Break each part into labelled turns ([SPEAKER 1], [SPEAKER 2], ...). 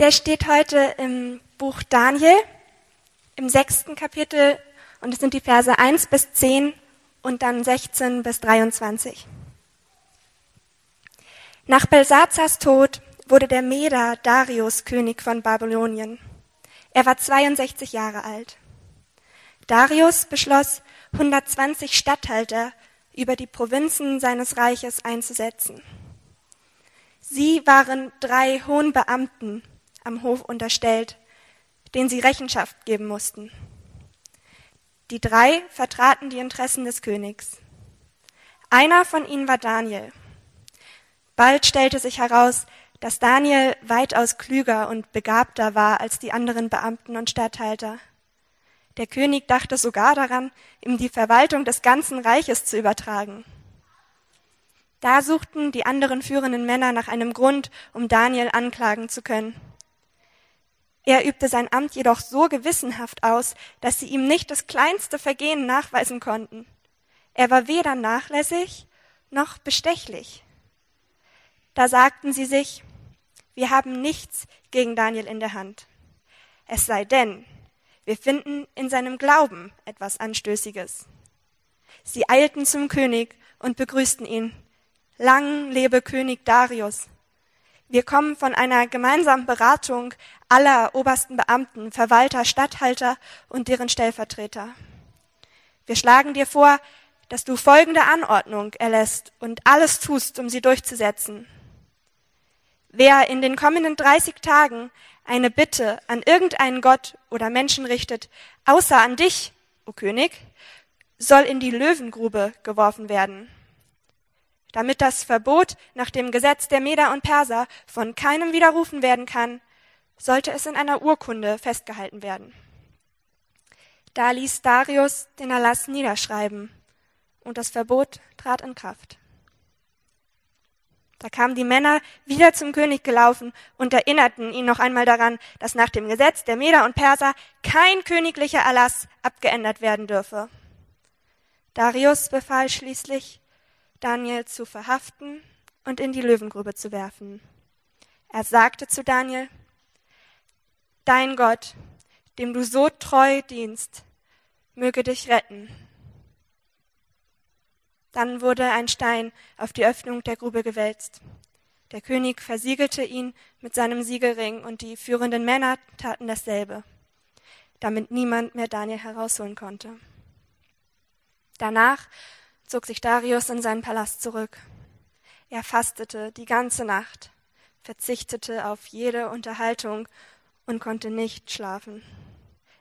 [SPEAKER 1] Der steht heute im Buch Daniel, im sechsten Kapitel, und es sind die Verse 1 bis 10 und dann 16 bis 23. Nach Belsazars Tod wurde der Meder Darius König von Babylonien. Er war 62 Jahre alt. Darius beschloss, 120 Statthalter über die Provinzen seines Reiches einzusetzen. Sie waren drei hohen Beamten am Hof unterstellt, denen sie Rechenschaft geben mussten. Die drei vertraten die Interessen des Königs. Einer von ihnen war Daniel. Bald stellte sich heraus, dass Daniel weitaus klüger und begabter war als die anderen Beamten und Statthalter. Der König dachte sogar daran, ihm die Verwaltung des ganzen Reiches zu übertragen. Da suchten die anderen führenden Männer nach einem Grund, um Daniel anklagen zu können. Er übte sein Amt jedoch so gewissenhaft aus, dass sie ihm nicht das kleinste Vergehen nachweisen konnten. Er war weder nachlässig noch bestechlich. Da sagten sie sich, wir haben nichts gegen Daniel in der Hand. Es sei denn, wir finden in seinem Glauben etwas Anstößiges. Sie eilten zum König und begrüßten ihn. Lang lebe König Darius. Wir kommen von einer gemeinsamen Beratung aller obersten Beamten, Verwalter, Statthalter und deren Stellvertreter. Wir schlagen dir vor, dass du folgende Anordnung erlässt und alles tust, um sie durchzusetzen. Wer in den kommenden 30 Tagen eine Bitte an irgendeinen Gott oder Menschen richtet, außer an dich, o König, soll in die Löwengrube geworfen werden damit das Verbot nach dem Gesetz der Meder und Perser von keinem widerrufen werden kann, sollte es in einer Urkunde festgehalten werden. Da ließ Darius den Erlass niederschreiben und das Verbot trat in Kraft. Da kamen die Männer wieder zum König gelaufen und erinnerten ihn noch einmal daran, dass nach dem Gesetz der Meder und Perser kein königlicher Erlass abgeändert werden dürfe. Darius befahl schließlich, Daniel zu verhaften und in die Löwengrube zu werfen. Er sagte zu Daniel, Dein Gott, dem du so treu dienst, möge dich retten. Dann wurde ein Stein auf die Öffnung der Grube gewälzt. Der König versiegelte ihn mit seinem Siegelring und die führenden Männer taten dasselbe, damit niemand mehr Daniel herausholen konnte. Danach zog sich Darius in seinen Palast zurück. Er fastete die ganze Nacht, verzichtete auf jede Unterhaltung und konnte nicht schlafen.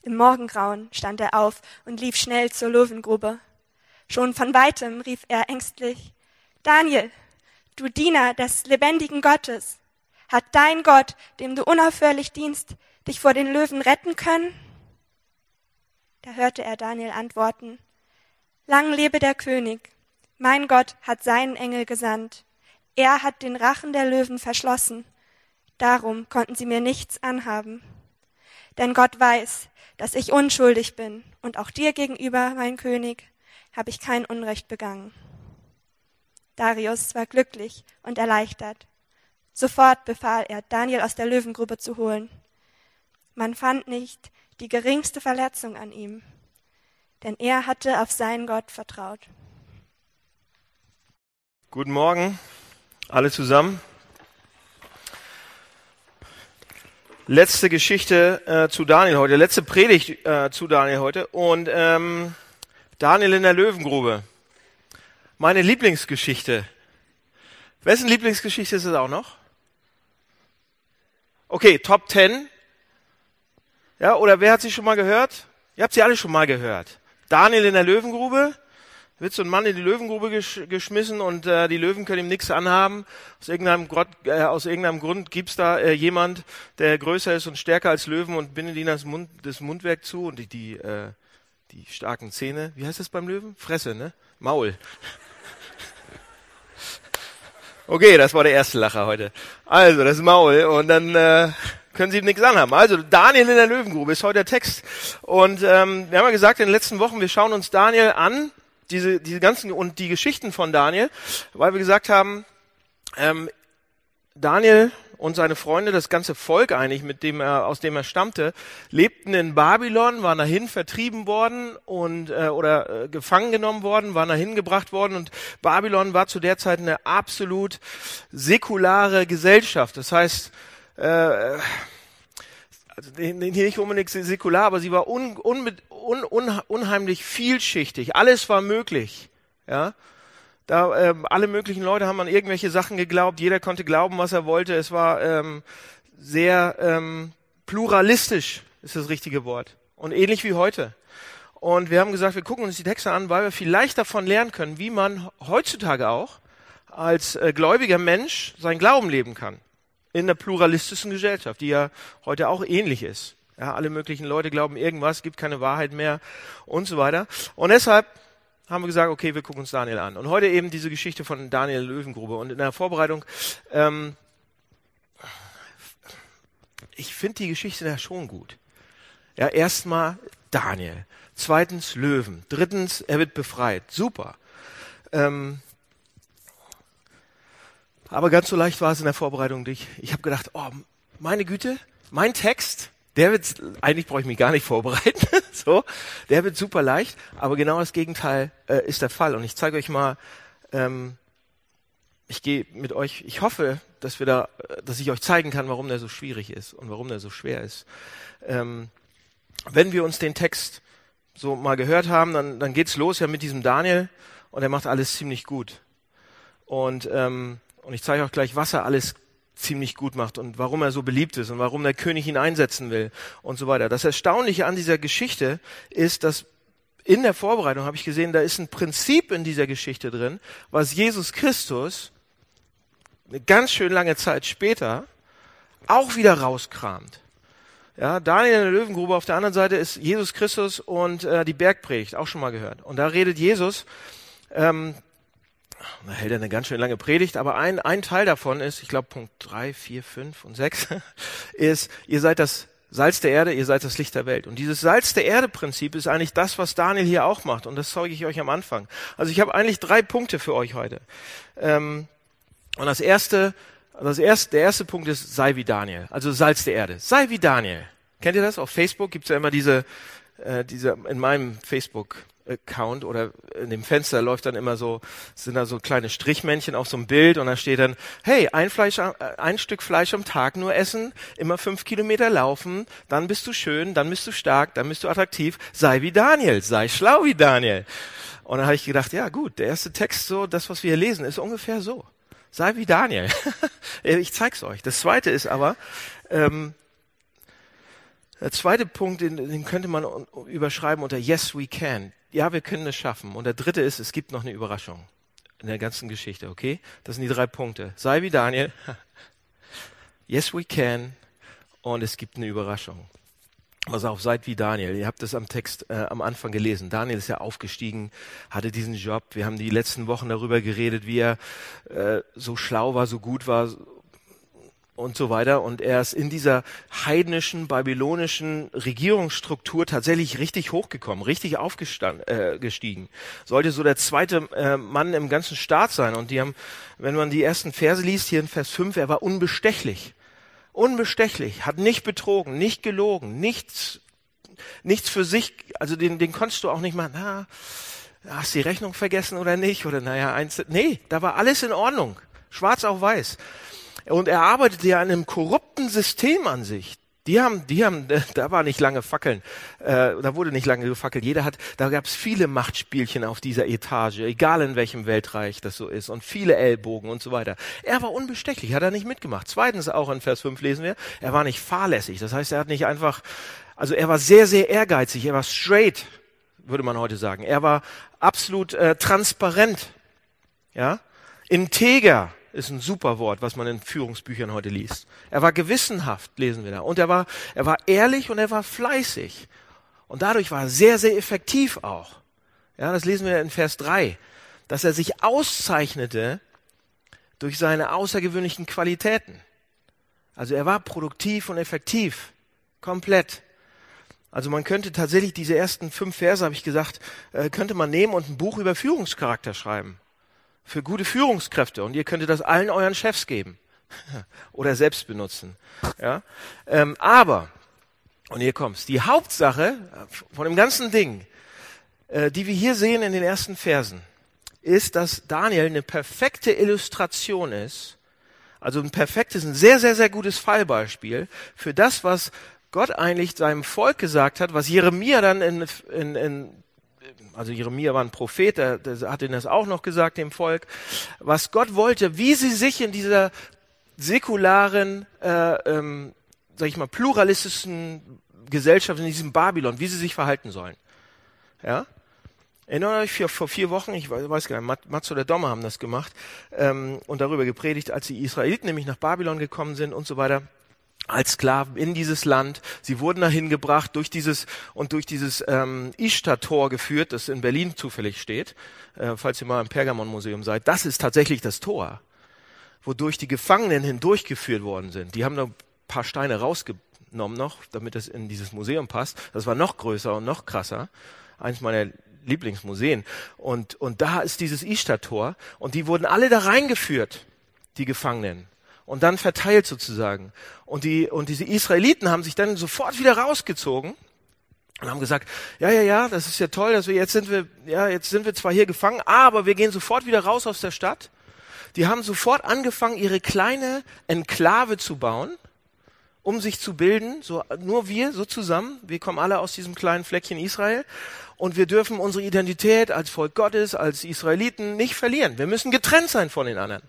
[SPEAKER 1] Im Morgengrauen stand er auf und lief schnell zur Löwengrube. Schon von weitem rief er ängstlich Daniel, du Diener des lebendigen Gottes, hat dein Gott, dem du unaufhörlich dienst, dich vor den Löwen retten können? Da hörte er Daniel antworten Lang lebe der König. Mein Gott hat seinen Engel gesandt. Er hat den Rachen der Löwen verschlossen. Darum konnten sie mir nichts anhaben. Denn Gott weiß, dass ich unschuldig bin, und auch dir gegenüber, mein König, habe ich kein Unrecht begangen. Darius war glücklich und erleichtert. Sofort befahl er, Daniel aus der Löwengrube zu holen. Man fand nicht die geringste Verletzung an ihm denn er hatte auf seinen Gott vertraut.
[SPEAKER 2] Guten Morgen, alle zusammen. Letzte Geschichte äh, zu Daniel heute, letzte Predigt äh, zu Daniel heute und ähm, Daniel in der Löwengrube. Meine Lieblingsgeschichte. Wessen Lieblingsgeschichte ist es auch noch? Okay, Top 10. Ja, oder wer hat sie schon mal gehört? Ihr habt sie alle schon mal gehört. Daniel in der Löwengrube, wird so ein Mann in die Löwengrube gesch geschmissen und äh, die Löwen können ihm nichts anhaben. Aus irgendeinem, Grund, äh, aus irgendeinem Grund gibt's da äh, jemand, der größer ist und stärker als Löwen und bindet ihnen das, Mund, das Mundwerk zu und die, die, äh, die starken Zähne. Wie heißt das beim Löwen? Fresse, ne? Maul. Okay, das war der erste Lacher heute. Also, das Maul und dann äh, können sie ihm nichts anhaben. Also Daniel in der Löwengrube ist heute der Text. Und ähm, wir haben ja gesagt in den letzten Wochen, wir schauen uns Daniel an, diese, diese ganzen und die Geschichten von Daniel, weil wir gesagt haben, ähm, Daniel und seine Freunde, das ganze Volk eigentlich, mit dem er, aus dem er stammte, lebten in Babylon, waren dahin vertrieben worden und äh, oder äh, gefangen genommen worden, waren dahin gebracht worden und Babylon war zu der Zeit eine absolut säkulare Gesellschaft. Das heißt, äh, also nicht unbedingt säkular, aber sie war un, un, un, un, unheimlich vielschichtig. Alles war möglich. Ja, da ähm, alle möglichen Leute haben an irgendwelche Sachen geglaubt. Jeder konnte glauben, was er wollte. Es war ähm, sehr ähm, pluralistisch, ist das richtige Wort. Und ähnlich wie heute. Und wir haben gesagt, wir gucken uns die Texte an, weil wir vielleicht davon lernen können, wie man heutzutage auch als äh, gläubiger Mensch sein Glauben leben kann in einer pluralistischen Gesellschaft, die ja heute auch ähnlich ist. Ja, alle möglichen Leute glauben irgendwas, gibt keine Wahrheit mehr und so weiter. Und deshalb haben wir gesagt, okay, wir gucken uns Daniel an. Und heute eben diese Geschichte von Daniel Löwengrube. Und in der Vorbereitung, ähm, ich finde die Geschichte da schon gut. Ja, erstmal Daniel, zweitens Löwen, drittens er wird befreit. Super. Ähm, aber ganz so leicht war es in der Vorbereitung nicht. Ich habe gedacht, oh, meine Güte, mein Text, der wird, eigentlich brauche ich mich gar nicht vorbereiten, so, der wird super leicht, aber genau das Gegenteil äh, ist der Fall. Und ich zeige euch mal, ähm, ich gehe mit euch, ich hoffe, dass wir da, dass ich euch zeigen kann, warum der so schwierig ist und warum der so schwer ist. Ähm, wenn wir uns den Text so mal gehört haben, dann, dann geht's los ja mit diesem Daniel und er macht alles ziemlich gut. Und ähm, und ich zeige auch gleich, was er alles ziemlich gut macht und warum er so beliebt ist und warum der König ihn einsetzen will und so weiter. Das Erstaunliche an dieser Geschichte ist, dass in der Vorbereitung habe ich gesehen, da ist ein Prinzip in dieser Geschichte drin, was Jesus Christus eine ganz schön lange Zeit später auch wieder rauskramt. Ja, Daniel in der Löwengrube auf der anderen Seite ist Jesus Christus und äh, die Bergpredigt, auch schon mal gehört. Und da redet Jesus ähm, da hält er eine ganz schön lange Predigt, aber ein, ein Teil davon ist, ich glaube Punkt drei, vier, fünf und sechs, ist, ihr seid das Salz der Erde, ihr seid das Licht der Welt. Und dieses Salz der Erde Prinzip ist eigentlich das, was Daniel hier auch macht. Und das zeige ich euch am Anfang. Also ich habe eigentlich drei Punkte für euch heute. Ähm, und das erste, das erste, der erste Punkt ist, sei wie Daniel. Also Salz der Erde. Sei wie Daniel. Kennt ihr das? Auf Facebook gibt's ja immer diese, äh, diese, in meinem Facebook Account oder in dem Fenster läuft dann immer so, sind da so kleine Strichmännchen auf so einem Bild und da steht dann, hey, ein Fleisch, äh, ein Stück Fleisch am Tag nur essen, immer fünf Kilometer laufen, dann bist du schön, dann bist du stark, dann bist du attraktiv, sei wie Daniel, sei schlau wie Daniel. Und dann habe ich gedacht, ja gut, der erste Text, so das, was wir hier lesen, ist ungefähr so. Sei wie Daniel. ich zeig's euch. Das zweite ist aber, ähm, der zweite Punkt, den, den könnte man überschreiben unter Yes, we can ja, wir können es schaffen. Und der dritte ist, es gibt noch eine Überraschung in der ganzen Geschichte, okay? Das sind die drei Punkte. Sei wie Daniel. yes, we can. Und es gibt eine Überraschung. Pass auf, seid wie Daniel. Ihr habt das am Text äh, am Anfang gelesen. Daniel ist ja aufgestiegen, hatte diesen Job. Wir haben die letzten Wochen darüber geredet, wie er äh, so schlau war, so gut war, und so weiter. Und er ist in dieser heidnischen, babylonischen Regierungsstruktur tatsächlich richtig hochgekommen, richtig aufgestiegen. Äh, Sollte so der zweite äh, Mann im ganzen Staat sein. Und die haben, wenn man die ersten Verse liest, hier in Vers 5, er war unbestechlich. Unbestechlich, hat nicht betrogen, nicht gelogen, nichts, nichts für sich, also den, den konntest du auch nicht mal, na, hast die Rechnung vergessen oder nicht? Oder naja, eins, nee, da war alles in Ordnung. Schwarz auf weiß. Und er arbeitete ja in einem korrupten System an sich. Die haben, die haben, da war nicht lange Fackeln, äh, da wurde nicht lange gefackelt. Jeder hat, da gab es viele Machtspielchen auf dieser Etage, egal in welchem Weltreich das so ist, und viele Ellbogen und so weiter. Er war unbestechlich, hat er nicht mitgemacht. Zweitens auch in Vers 5 lesen wir, er war nicht fahrlässig. Das heißt, er hat nicht einfach, also er war sehr, sehr ehrgeizig, er war straight, würde man heute sagen. Er war absolut äh, transparent, ja, integer ist ein super Wort, was man in Führungsbüchern heute liest. Er war gewissenhaft, lesen wir da. Und er war, er war ehrlich und er war fleißig. Und dadurch war er sehr, sehr effektiv auch. Ja, das lesen wir in Vers 3. Dass er sich auszeichnete durch seine außergewöhnlichen Qualitäten. Also er war produktiv und effektiv. Komplett. Also man könnte tatsächlich diese ersten fünf Verse, habe ich gesagt, äh, könnte man nehmen und ein Buch über Führungscharakter schreiben für gute Führungskräfte und ihr könntet das allen euren Chefs geben. oder selbst benutzen. Ja? Ähm, aber, und hier kommt's, die Hauptsache von dem ganzen Ding, äh, die wir hier sehen in den ersten Versen, ist, dass Daniel eine perfekte Illustration ist, also ein perfektes, ein sehr, sehr, sehr gutes Fallbeispiel für das, was Gott eigentlich seinem Volk gesagt hat, was Jeremia dann in, in, in also Jeremia war ein Prophet, der, der hat ihnen das auch noch gesagt, dem Volk, was Gott wollte, wie sie sich in dieser säkularen, äh, ähm, sag ich mal, pluralistischen Gesellschaft, in diesem Babylon, wie sie sich verhalten sollen. Ja? Erinnert euch, vor vier Wochen, ich weiß gar nicht, Mats oder Dommer haben das gemacht ähm, und darüber gepredigt, als die Israeliten nämlich nach Babylon gekommen sind und so weiter als Sklaven in dieses Land. Sie wurden dahin gebracht durch dieses und durch dieses ähm, Ishtar-Tor geführt, das in Berlin zufällig steht, äh, falls ihr mal im Pergamon-Museum seid. Das ist tatsächlich das Tor, wodurch die Gefangenen hindurchgeführt worden sind. Die haben da ein paar Steine rausgenommen noch, damit das in dieses Museum passt. Das war noch größer und noch krasser. Eins meiner Lieblingsmuseen. Und, und da ist dieses Ishtar-Tor und die wurden alle da reingeführt, die Gefangenen und dann verteilt sozusagen. Und die, und diese Israeliten haben sich dann sofort wieder rausgezogen und haben gesagt, ja, ja, ja, das ist ja toll, dass wir jetzt sind wir, ja, jetzt sind wir zwar hier gefangen, aber wir gehen sofort wieder raus aus der Stadt. Die haben sofort angefangen, ihre kleine Enklave zu bauen, um sich zu bilden, so, nur wir, so zusammen. Wir kommen alle aus diesem kleinen Fleckchen Israel. Und wir dürfen unsere Identität als Volk Gottes, als Israeliten nicht verlieren. Wir müssen getrennt sein von den anderen.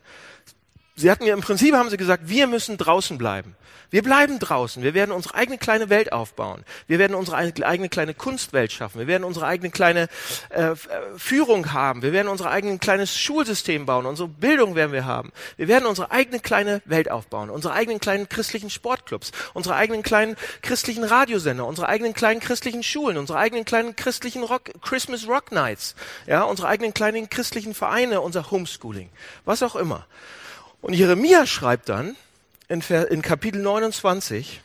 [SPEAKER 2] Sie hatten ja im Prinzip haben sie gesagt, wir müssen draußen bleiben. Wir bleiben draußen. Wir werden unsere eigene kleine Welt aufbauen. Wir werden unsere eigene kleine Kunstwelt schaffen. Wir werden unsere eigene kleine äh, Führung haben. Wir werden unser eigenes kleines Schulsystem bauen. Unsere Bildung werden wir haben. Wir werden unsere eigene kleine Welt aufbauen. Unsere eigenen kleinen christlichen Sportclubs. Unsere eigenen kleinen christlichen Radiosender. Unsere eigenen kleinen christlichen Schulen. Unsere eigenen kleinen christlichen Rock, Christmas Rock Nights. Ja, unsere eigenen kleinen christlichen Vereine. Unser Homeschooling. Was auch immer. Und Jeremia schreibt dann in, Kapitel 29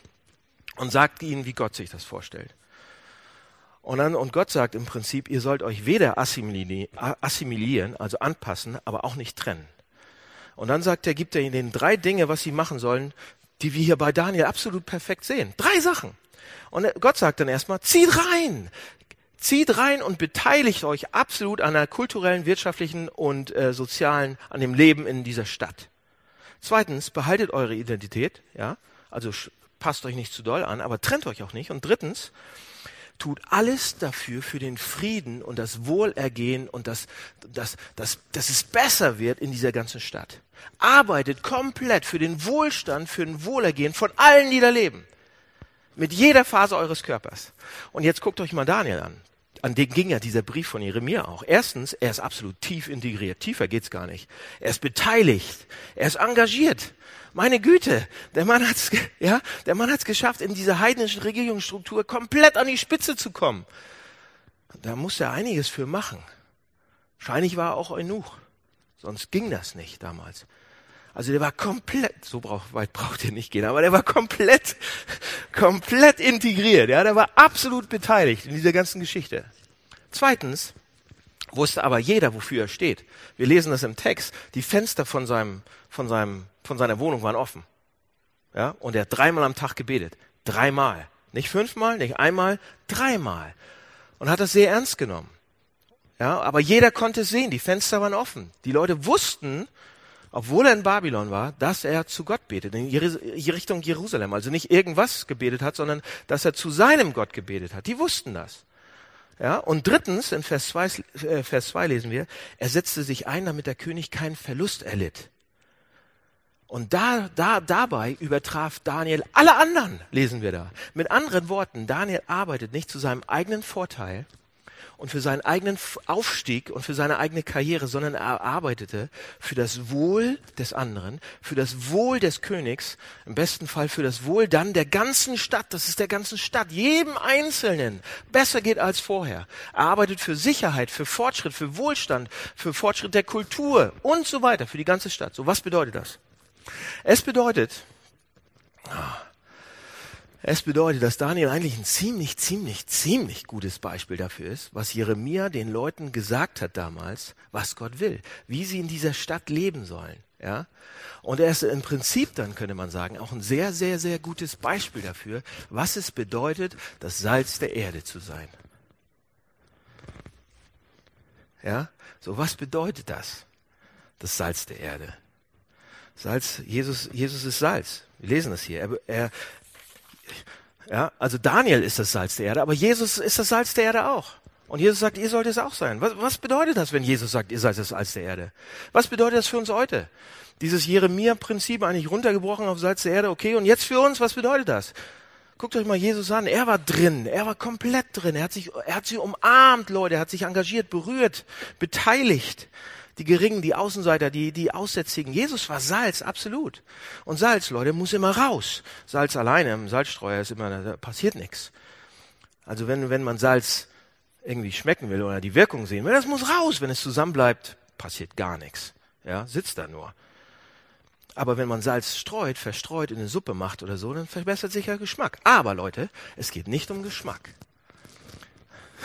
[SPEAKER 2] und sagt ihnen, wie Gott sich das vorstellt. Und, dann, und Gott sagt im Prinzip, ihr sollt euch weder assimilieren, also anpassen, aber auch nicht trennen. Und dann sagt er, gibt er ihnen drei Dinge, was sie machen sollen, die wir hier bei Daniel absolut perfekt sehen. Drei Sachen. Und Gott sagt dann erstmal, zieht rein, zieht rein und beteiligt euch absolut an der kulturellen, wirtschaftlichen und äh, sozialen, an dem Leben in dieser Stadt. Zweitens, behaltet eure Identität, ja, also passt euch nicht zu doll an, aber trennt euch auch nicht. Und drittens, tut alles dafür für den Frieden und das Wohlergehen und das, das, das, dass es besser wird in dieser ganzen Stadt. Arbeitet komplett für den Wohlstand, für den Wohlergehen von allen, die da leben. Mit jeder Phase eures Körpers. Und jetzt guckt euch mal Daniel an an den ging ja dieser Brief von Jeremia auch. Erstens, er ist absolut tief integriert. Tiefer geht's gar nicht. Er ist beteiligt. Er ist engagiert. Meine Güte, der Mann hat's, ja, der Mann hat's geschafft, in dieser heidnischen Regierungsstruktur komplett an die Spitze zu kommen. Da muss er einiges für machen. Wahrscheinlich war er auch Eunuch. Sonst ging das nicht damals. Also der war komplett, so weit braucht er nicht gehen, aber der war komplett, komplett integriert. Ja, der war absolut beteiligt in dieser ganzen Geschichte. Zweitens wusste aber jeder, wofür er steht. Wir lesen das im Text. Die Fenster von seinem, von seinem, von seiner Wohnung waren offen. Ja, und er hat dreimal am Tag gebetet. Dreimal. Nicht fünfmal, nicht einmal, dreimal. Und hat das sehr ernst genommen. Ja, aber jeder konnte sehen, die Fenster waren offen. Die Leute wussten, obwohl er in Babylon war, dass er zu Gott betet, in Richtung Jerusalem. Also nicht irgendwas gebetet hat, sondern dass er zu seinem Gott gebetet hat. Die wussten das. Ja, und drittens, in Vers 2, äh, Vers 2 lesen wir, er setzte sich ein, damit der König keinen Verlust erlitt. Und da, da, dabei übertraf Daniel alle anderen, lesen wir da. Mit anderen Worten, Daniel arbeitet nicht zu seinem eigenen Vorteil, und für seinen eigenen Aufstieg und für seine eigene Karriere, sondern er arbeitete für das Wohl des anderen, für das Wohl des Königs, im besten Fall für das Wohl dann der ganzen Stadt, das ist der ganzen Stadt, jedem Einzelnen besser geht als vorher. Er arbeitet für Sicherheit, für Fortschritt, für Wohlstand, für Fortschritt der Kultur und so weiter, für die ganze Stadt. So, was bedeutet das? Es bedeutet, es bedeutet, dass Daniel eigentlich ein ziemlich, ziemlich, ziemlich gutes Beispiel dafür ist, was Jeremia den Leuten gesagt hat damals, was Gott will, wie sie in dieser Stadt leben sollen. Ja? Und er ist im Prinzip dann, könnte man sagen, auch ein sehr, sehr, sehr gutes Beispiel dafür, was es bedeutet, das Salz der Erde zu sein. Ja? So, was bedeutet das? Das Salz der Erde. Salz, Jesus, Jesus ist Salz. Wir lesen das hier. Er, er, ja, also Daniel ist das Salz der Erde, aber Jesus ist das Salz der Erde auch. Und Jesus sagt, ihr sollt es auch sein. Was, was bedeutet das, wenn Jesus sagt, ihr seid das Salz der Erde? Was bedeutet das für uns heute? Dieses Jeremia-Prinzip eigentlich runtergebrochen auf Salz der Erde, okay, und jetzt für uns, was bedeutet das? Guckt euch mal Jesus an. Er war drin. Er war komplett drin. Er hat sich, er hat sie umarmt, Leute. Er hat sich engagiert, berührt, beteiligt. Die Geringen, die Außenseiter, die, die Aussätzigen. Jesus war Salz, absolut. Und Salz, Leute, muss immer raus. Salz alleine im Salzstreuer ist immer, da passiert nichts. Also wenn, wenn man Salz irgendwie schmecken will oder die Wirkung sehen will, das muss raus. Wenn es zusammenbleibt, passiert gar nichts. Ja, sitzt da nur. Aber wenn man Salz streut, verstreut in eine Suppe macht oder so, dann verbessert sich der Geschmack. Aber Leute, es geht nicht um Geschmack.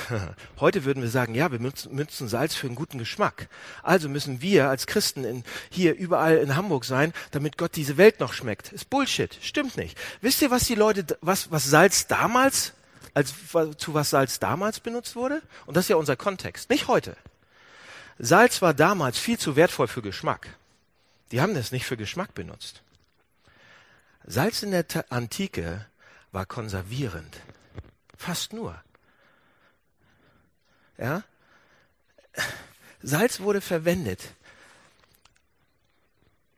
[SPEAKER 2] Heute würden wir sagen, ja, wir nutzen Salz für einen guten Geschmack. Also müssen wir als Christen in, hier überall in Hamburg sein, damit Gott diese Welt noch schmeckt. Ist Bullshit. Stimmt nicht. Wisst ihr, was die Leute, was, was Salz damals, als, zu was Salz damals benutzt wurde? Und das ist ja unser Kontext. Nicht heute. Salz war damals viel zu wertvoll für Geschmack. Die haben das nicht für Geschmack benutzt. Salz in der Antike war konservierend. Fast nur. Ja? Salz wurde verwendet,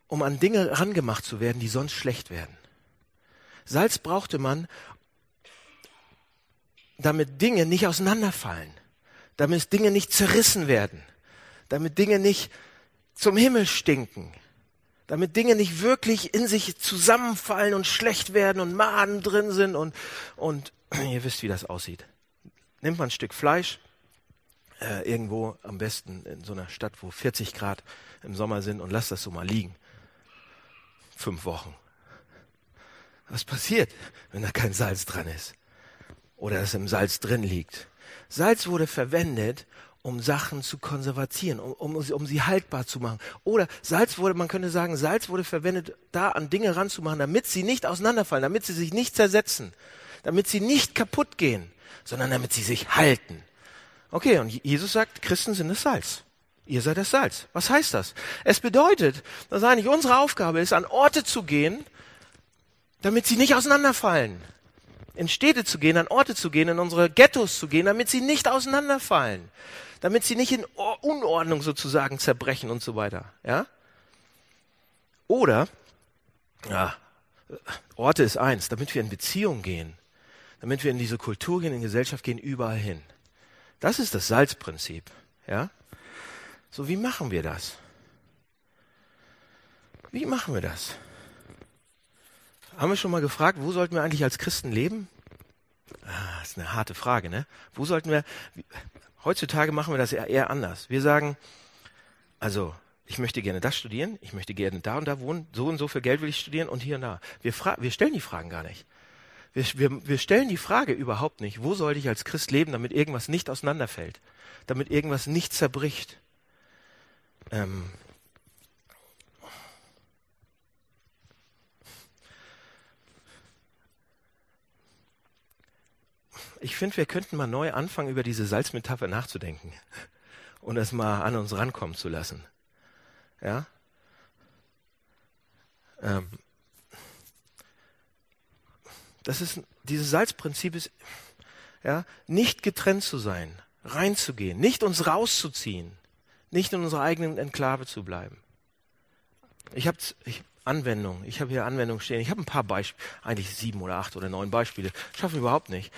[SPEAKER 2] um an Dinge rangemacht zu werden, die sonst schlecht werden. Salz brauchte man, damit Dinge nicht auseinanderfallen, damit Dinge nicht zerrissen werden, damit Dinge nicht zum Himmel stinken, damit Dinge nicht wirklich in sich zusammenfallen und schlecht werden und Maden drin sind und, und ihr wisst, wie das aussieht. Nimmt man ein Stück Fleisch, äh, irgendwo am besten in so einer Stadt, wo 40 Grad im Sommer sind und lasst das so mal liegen. Fünf Wochen. Was passiert, wenn da kein Salz dran ist? Oder es im Salz drin liegt? Salz wurde verwendet, um Sachen zu konservieren, um, um, um sie haltbar zu machen. Oder Salz wurde, man könnte sagen, Salz wurde verwendet, da an Dinge ranzumachen, damit sie nicht auseinanderfallen, damit sie sich nicht zersetzen, damit sie nicht kaputt gehen, sondern damit sie sich halten. Okay, und Jesus sagt, Christen sind das Salz. Ihr seid das Salz. Was heißt das? Es bedeutet, dass eigentlich unsere Aufgabe ist, an Orte zu gehen, damit sie nicht auseinanderfallen in Städte zu gehen, an Orte zu gehen, in unsere Ghettos zu gehen, damit sie nicht auseinanderfallen, damit sie nicht in Unordnung sozusagen zerbrechen und so weiter. Ja? Oder, ja, Orte ist eins, damit wir in Beziehung gehen, damit wir in diese Kultur gehen, in Gesellschaft gehen, überall hin. Das ist das Salzprinzip. Ja? So, wie machen wir das? Wie machen wir das? Haben wir schon mal gefragt, wo sollten wir eigentlich als Christen leben? Ah, das ist eine harte Frage, ne? Wo sollten wir, heutzutage machen wir das eher anders. Wir sagen, also, ich möchte gerne das studieren, ich möchte gerne da und da wohnen, so und so viel Geld will ich studieren und hier und da. Wir, wir stellen die Fragen gar nicht. Wir, wir, wir stellen die Frage überhaupt nicht, wo sollte ich als Christ leben, damit irgendwas nicht auseinanderfällt, damit irgendwas nicht zerbricht. Ähm, ich finde, wir könnten mal neu anfangen, über diese Salzmetapher nachzudenken und das mal an uns rankommen zu lassen. Ja? Ähm, das ist, dieses Salzprinzip ist, ja, nicht getrennt zu sein, reinzugehen, nicht uns rauszuziehen, nicht in unserer eigenen Enklave zu bleiben. Ich habe Anwendung. Ich habe hier Anwendung stehen. Ich habe ein paar Beispiele, eigentlich sieben oder acht oder neun Beispiele. Schaffen überhaupt nicht,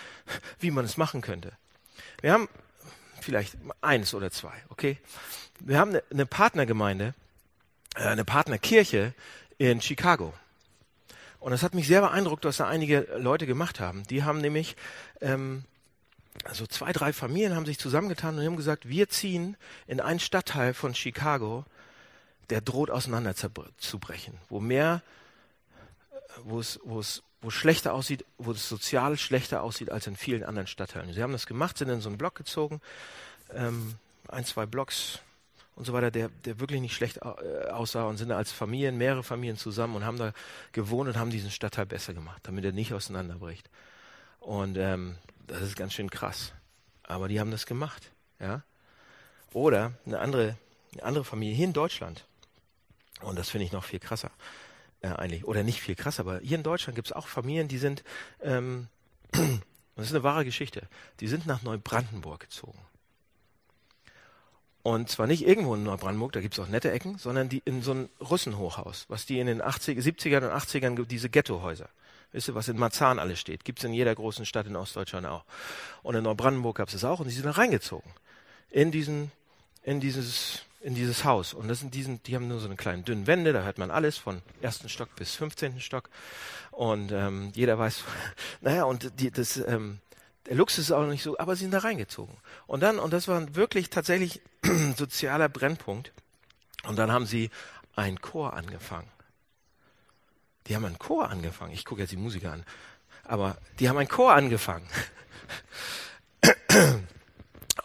[SPEAKER 2] wie man es machen könnte. Wir haben vielleicht eins oder zwei, okay? Wir haben eine Partnergemeinde, äh, eine Partnerkirche in Chicago. Und das hat mich sehr beeindruckt, was da einige Leute gemacht haben. Die haben nämlich, ähm, also zwei, drei Familien haben sich zusammengetan und haben gesagt, wir ziehen in einen Stadtteil von Chicago, der droht auseinanderzubrechen, wo mehr, wo es, wo es, wo es schlechter aussieht, wo es sozial schlechter aussieht als in vielen anderen Stadtteilen. Sie haben das gemacht, sind in so einen Block gezogen, ähm, ein, zwei Blocks und so weiter, der, der wirklich nicht schlecht äh, aussah und sind da als Familien, mehrere Familien zusammen und haben da gewohnt und haben diesen Stadtteil besser gemacht, damit er nicht auseinanderbricht. Und ähm, das ist ganz schön krass. Aber die haben das gemacht. Ja? Oder eine andere, eine andere Familie hier in Deutschland. Und das finde ich noch viel krasser. Äh, eigentlich. Oder nicht viel krasser, aber hier in Deutschland gibt es auch Familien, die sind, ähm, das ist eine wahre Geschichte, die sind nach Neubrandenburg gezogen. Und zwar nicht irgendwo in Neubrandenburg, da gibt es auch nette Ecken, sondern die in so ein Russenhochhaus, was die in den 80, 70ern und 80ern, diese Ghettohäuser. Wisst ihr, was in Marzahn alles steht? Gibt es in jeder großen Stadt in Ostdeutschland auch. Und in Neubrandenburg gab es es auch und die sind da reingezogen. In diesen, in dieses, in dieses Haus. Und das sind diesen, die haben nur so eine kleine dünnen Wände, da hört man alles von ersten Stock bis 15. Stock. Und ähm, jeder weiß, naja, und die, das, ähm, der Luxus ist auch nicht so, aber sie sind da reingezogen. Und dann, und das war wirklich tatsächlich sozialer Brennpunkt. Und dann haben sie einen Chor angefangen. Die haben einen Chor angefangen. Ich gucke jetzt die Musiker an. Aber die haben einen Chor angefangen.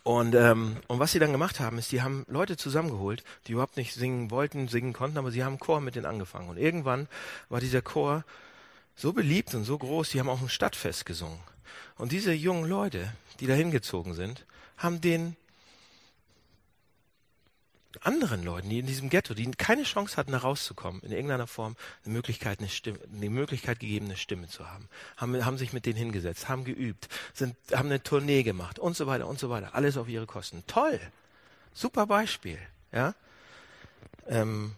[SPEAKER 2] Und, ähm, und was sie dann gemacht haben, ist, die haben Leute zusammengeholt, die überhaupt nicht singen wollten, singen konnten, aber sie haben einen Chor mit denen angefangen. Und irgendwann war dieser Chor so beliebt und so groß, die haben auch ein Stadtfest gesungen. Und diese jungen Leute, die da hingezogen sind, haben den anderen Leuten, die in diesem Ghetto, die keine Chance hatten, da rauszukommen, in irgendeiner Form eine Möglichkeit, eine, Stimme, eine Möglichkeit gegeben, eine Stimme zu haben. Haben, haben sich mit denen hingesetzt, haben geübt, sind, haben eine Tournee gemacht und so weiter und so weiter. Alles auf ihre Kosten. Toll! Super Beispiel. Ja? Ähm,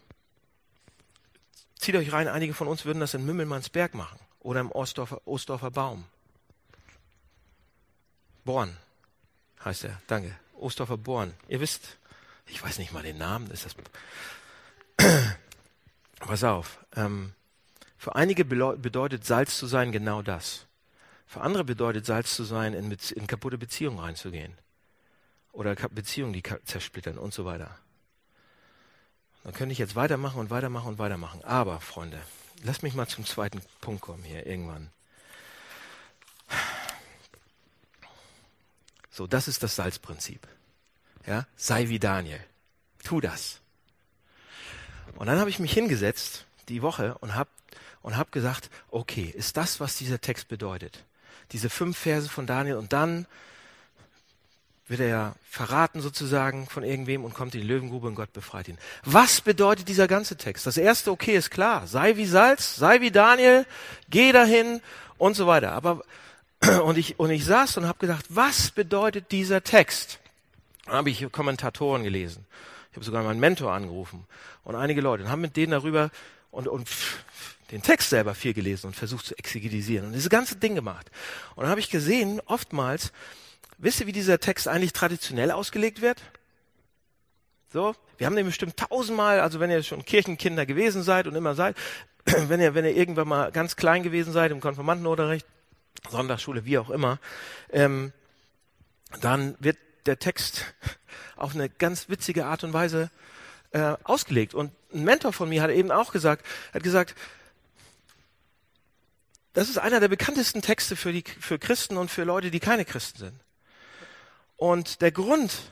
[SPEAKER 2] zieht euch rein, einige von uns würden das in Mümmelmannsberg machen oder im Ostdorfer, Ostdorfer Baum. Born heißt er. Danke. Ostdorfer Born. Ihr wisst, ich weiß nicht mal den Namen, ist das. Pass auf. Ähm, für einige bedeutet Salz zu sein genau das. Für andere bedeutet Salz zu sein, in, in kaputte Beziehungen reinzugehen. Oder Beziehungen, die zersplittern und so weiter. Dann könnte ich jetzt weitermachen und weitermachen und weitermachen. Aber, Freunde, lasst mich mal zum zweiten Punkt kommen hier irgendwann. So, das ist das Salzprinzip. Ja, sei wie Daniel. Tu das. Und dann habe ich mich hingesetzt die Woche und habe und hab gesagt, okay, ist das, was dieser Text bedeutet? Diese fünf Verse von Daniel und dann wird er ja verraten sozusagen von irgendwem und kommt in die Löwengrube und Gott befreit ihn. Was bedeutet dieser ganze Text? Das erste, okay, ist klar. Sei wie Salz, sei wie Daniel, geh dahin und so weiter. Aber und ich, und ich saß und habe gedacht, was bedeutet dieser Text? Dann habe ich Kommentatoren gelesen. Ich habe sogar meinen Mentor angerufen und einige Leute und haben mit denen darüber und, und den Text selber viel gelesen und versucht zu exegetisieren und dieses ganze Ding gemacht. Und dann habe ich gesehen, oftmals, wisst ihr, wie dieser Text eigentlich traditionell ausgelegt wird? So, wir haben den bestimmt tausendmal, also wenn ihr schon Kirchenkinder gewesen seid und immer seid, wenn ihr, wenn ihr irgendwann mal ganz klein gewesen seid im Konfirmandenunterricht, Sonntagsschule, wie auch immer, ähm, dann wird der Text auf eine ganz witzige Art und Weise äh, ausgelegt. Und ein Mentor von mir hat eben auch gesagt, hat gesagt, das ist einer der bekanntesten Texte für, die, für Christen und für Leute, die keine Christen sind. Und der Grund,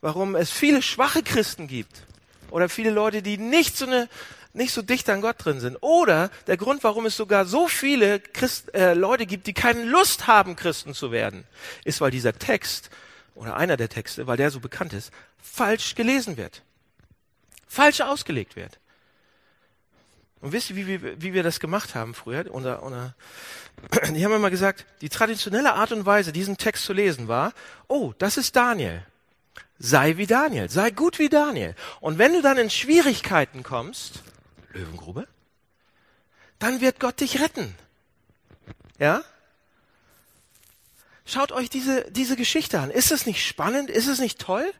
[SPEAKER 2] warum es viele schwache Christen gibt oder viele Leute, die nicht so eine nicht so dicht an Gott drin sind. Oder der Grund, warum es sogar so viele Christ, äh, Leute gibt, die keine Lust haben, Christen zu werden, ist, weil dieser Text oder einer der Texte, weil der so bekannt ist, falsch gelesen wird. Falsch ausgelegt wird. Und wisst ihr, wie, wie, wie wir das gemacht haben früher? Unser, unser, die haben immer gesagt, die traditionelle Art und Weise, diesen Text zu lesen, war, oh, das ist Daniel. Sei wie Daniel, sei gut wie Daniel. Und wenn du dann in Schwierigkeiten kommst, Löwengrube, dann wird Gott dich retten. Ja? Schaut euch diese, diese Geschichte an. Ist es nicht spannend? Ist es nicht toll?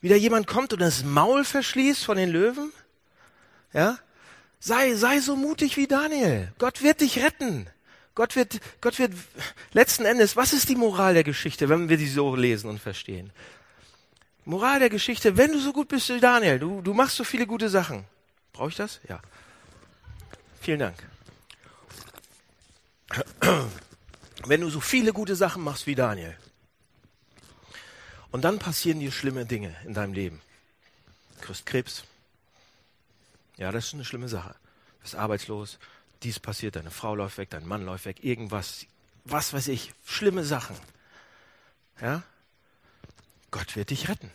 [SPEAKER 2] Wie da jemand kommt und das Maul verschließt von den Löwen? Ja? Sei, sei so mutig wie Daniel. Gott wird dich retten. Gott wird, Gott wird, letzten Endes, was ist die Moral der Geschichte, wenn wir die so lesen und verstehen? Moral der Geschichte, wenn du so gut bist wie Daniel, du, du machst so viele gute Sachen. Brauche ich das? Ja. Vielen Dank. Wenn du so viele gute Sachen machst wie Daniel und dann passieren dir schlimme Dinge in deinem Leben. kriegst Krebs. Ja, das ist eine schlimme Sache. Du bist arbeitslos, dies passiert, deine Frau läuft weg, dein Mann läuft weg, irgendwas, was weiß ich, schlimme Sachen. Ja? Gott wird dich retten.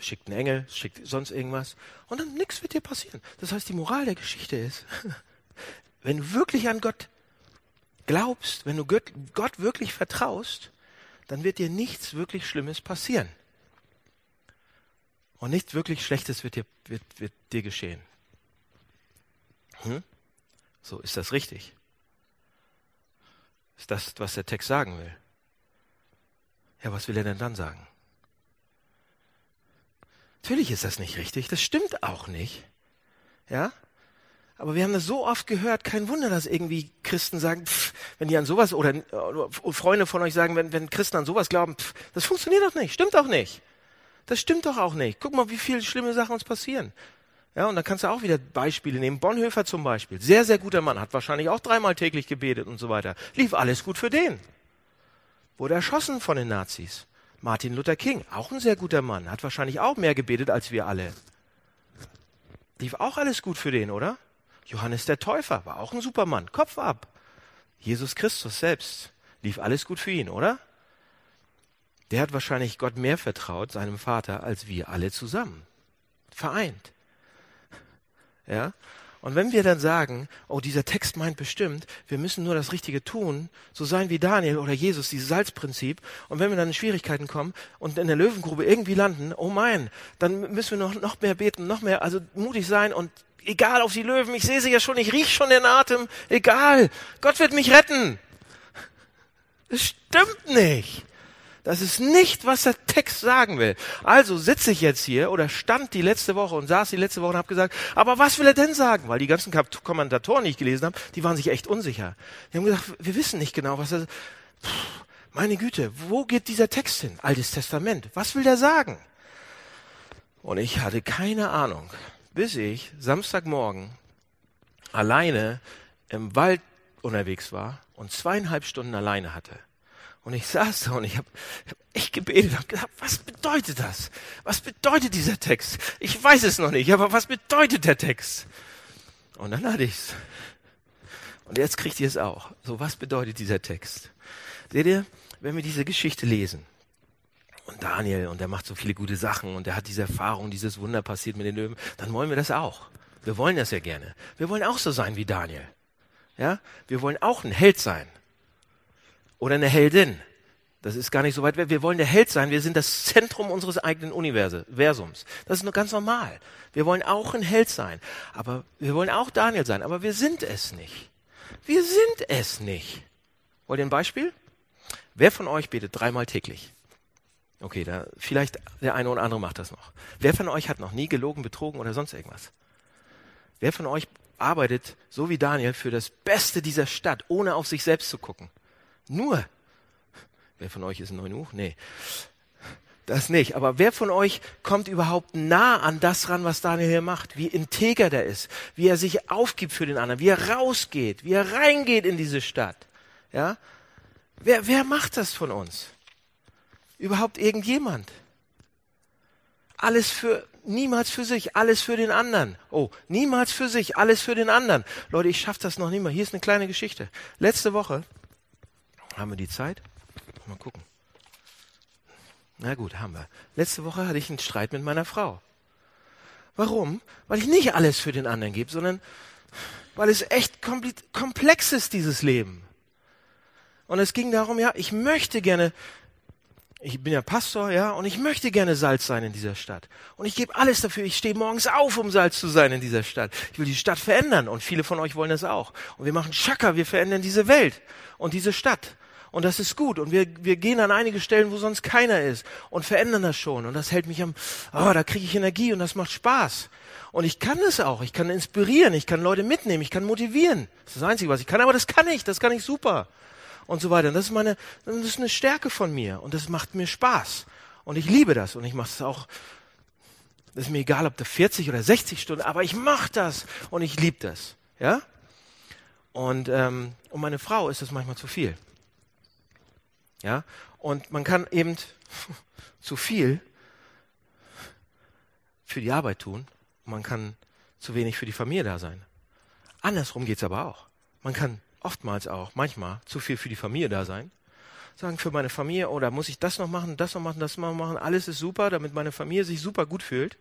[SPEAKER 2] Schickt einen Engel, schickt sonst irgendwas und dann nichts wird dir passieren. Das heißt, die Moral der Geschichte ist, wenn du wirklich an Gott glaubst, wenn du Gott, wirklich vertraust, dann wird dir nichts wirklich Schlimmes passieren. Und nichts wirklich Schlechtes wird dir, wird, wird dir geschehen. Hm? So, ist das richtig? Ist das, was der Text sagen will? Ja, was will er denn dann sagen? Natürlich ist das nicht richtig, das stimmt auch nicht. Ja? Aber wir haben das so oft gehört, kein Wunder, dass irgendwie Christen sagen, pff, wenn die an sowas oder, oder Freunde von euch sagen, wenn, wenn Christen an sowas glauben, pff, das funktioniert doch nicht, stimmt doch nicht. Das stimmt doch auch nicht. Guck mal, wie viele schlimme Sachen uns passieren. Ja, und dann kannst du auch wieder Beispiele nehmen. Bonhoeffer zum Beispiel. Sehr, sehr guter Mann. Hat wahrscheinlich auch dreimal täglich gebetet und so weiter. Lief alles gut für den. Wurde erschossen von den Nazis. Martin Luther King. Auch ein sehr guter Mann. Hat wahrscheinlich auch mehr gebetet als wir alle. Lief auch alles gut für den, oder? Johannes der Täufer war auch ein Supermann. Kopf ab. Jesus Christus selbst. Lief alles gut für ihn, oder? Der hat wahrscheinlich Gott mehr vertraut, seinem Vater, als wir alle zusammen. Vereint. Ja? Und wenn wir dann sagen, oh, dieser Text meint bestimmt, wir müssen nur das Richtige tun, so sein wie Daniel oder Jesus, dieses Salzprinzip, und wenn wir dann in Schwierigkeiten kommen und in der Löwengrube irgendwie landen, oh mein, dann müssen wir noch, noch mehr beten, noch mehr, also mutig sein und egal auf die Löwen, ich sehe sie ja schon, ich rieche schon den Atem, egal, Gott wird mich retten. Das stimmt nicht. Das ist nicht, was der Text sagen will. Also sitze ich jetzt hier oder stand die letzte Woche und saß die letzte Woche und habe gesagt, aber was will er denn sagen? Weil die ganzen Kommentatoren, die ich gelesen habe, die waren sich echt unsicher. Die haben gesagt, wir wissen nicht genau, was er... Puh, meine Güte, wo geht dieser Text hin? Altes Testament. Was will der sagen? Und ich hatte keine Ahnung, bis ich Samstagmorgen alleine im Wald unterwegs war und zweieinhalb Stunden alleine hatte. Und ich saß da und ich habe hab echt gebetet und gedacht, was bedeutet das? Was bedeutet dieser Text? Ich weiß es noch nicht, aber was bedeutet der Text? Und dann hatte ich's. Und jetzt kriegt ihr es auch. So, was bedeutet dieser Text? Seht ihr, wenn wir diese Geschichte lesen, und Daniel, und der macht so viele gute Sachen, und der hat diese Erfahrung, dieses Wunder passiert mit den Löwen, dann wollen wir das auch. Wir wollen das ja gerne. Wir wollen auch so sein wie Daniel. Ja? Wir wollen auch ein Held sein oder eine Heldin. Das ist gar nicht so weit weg. Wir wollen der Held sein. Wir sind das Zentrum unseres eigenen Universums. Das ist nur ganz normal. Wir wollen auch ein Held sein. Aber wir wollen auch Daniel sein. Aber wir sind es nicht. Wir sind es nicht. Wollt ihr ein Beispiel? Wer von euch betet dreimal täglich? Okay, da, vielleicht der eine oder andere macht das noch. Wer von euch hat noch nie gelogen, betrogen oder sonst irgendwas? Wer von euch arbeitet, so wie Daniel, für das Beste dieser Stadt, ohne auf sich selbst zu gucken? Nur. Wer von euch ist ein Neunuch? Nee. Das nicht. Aber wer von euch kommt überhaupt nah an das ran, was Daniel hier macht? Wie integer der ist, wie er sich aufgibt für den anderen, wie er rausgeht, wie er reingeht in diese Stadt. Ja? Wer, wer macht das von uns? Überhaupt irgendjemand? Alles für, niemals für sich, alles für den anderen. Oh, niemals für sich, alles für den anderen. Leute, ich schaffe das noch nicht mal. Hier ist eine kleine Geschichte. Letzte Woche haben wir die Zeit? Mal gucken. Na gut, haben wir. Letzte Woche hatte ich einen Streit mit meiner Frau. Warum? Weil ich nicht alles für den anderen gebe, sondern weil es echt komplex ist, dieses Leben. Und es ging darum, ja, ich möchte gerne, ich bin ja Pastor, ja, und ich möchte gerne Salz sein in dieser Stadt. Und ich gebe alles dafür. Ich stehe morgens auf, um Salz zu sein in dieser Stadt. Ich will die Stadt verändern und viele von euch wollen das auch. Und wir machen Schakka, wir verändern diese Welt und diese Stadt. Und das ist gut. Und wir, wir gehen an einige Stellen, wo sonst keiner ist und verändern das schon. Und das hält mich am, oh, da kriege ich Energie und das macht Spaß. Und ich kann das auch. Ich kann inspirieren. Ich kann Leute mitnehmen. Ich kann motivieren. Das ist das Einzige, was ich kann. Aber das kann ich. Das kann ich super. Und so weiter. Und das ist meine, das ist eine Stärke von mir. Und das macht mir Spaß. Und ich liebe das. Und ich mache es auch. Das ist mir egal, ob da 40 oder 60 Stunden, aber ich mache das und ich liebe das. Ja? Und, ähm, und meine Frau ist das manchmal zu viel. Ja? Und man kann eben zu viel für die Arbeit tun man kann zu wenig für die Familie da sein. Andersrum geht's aber auch. Man kann oftmals auch, manchmal, zu viel für die Familie da sein. Sagen, für meine Familie, oder oh, muss ich das noch machen, das noch machen, das noch machen, alles ist super, damit meine Familie sich super gut fühlt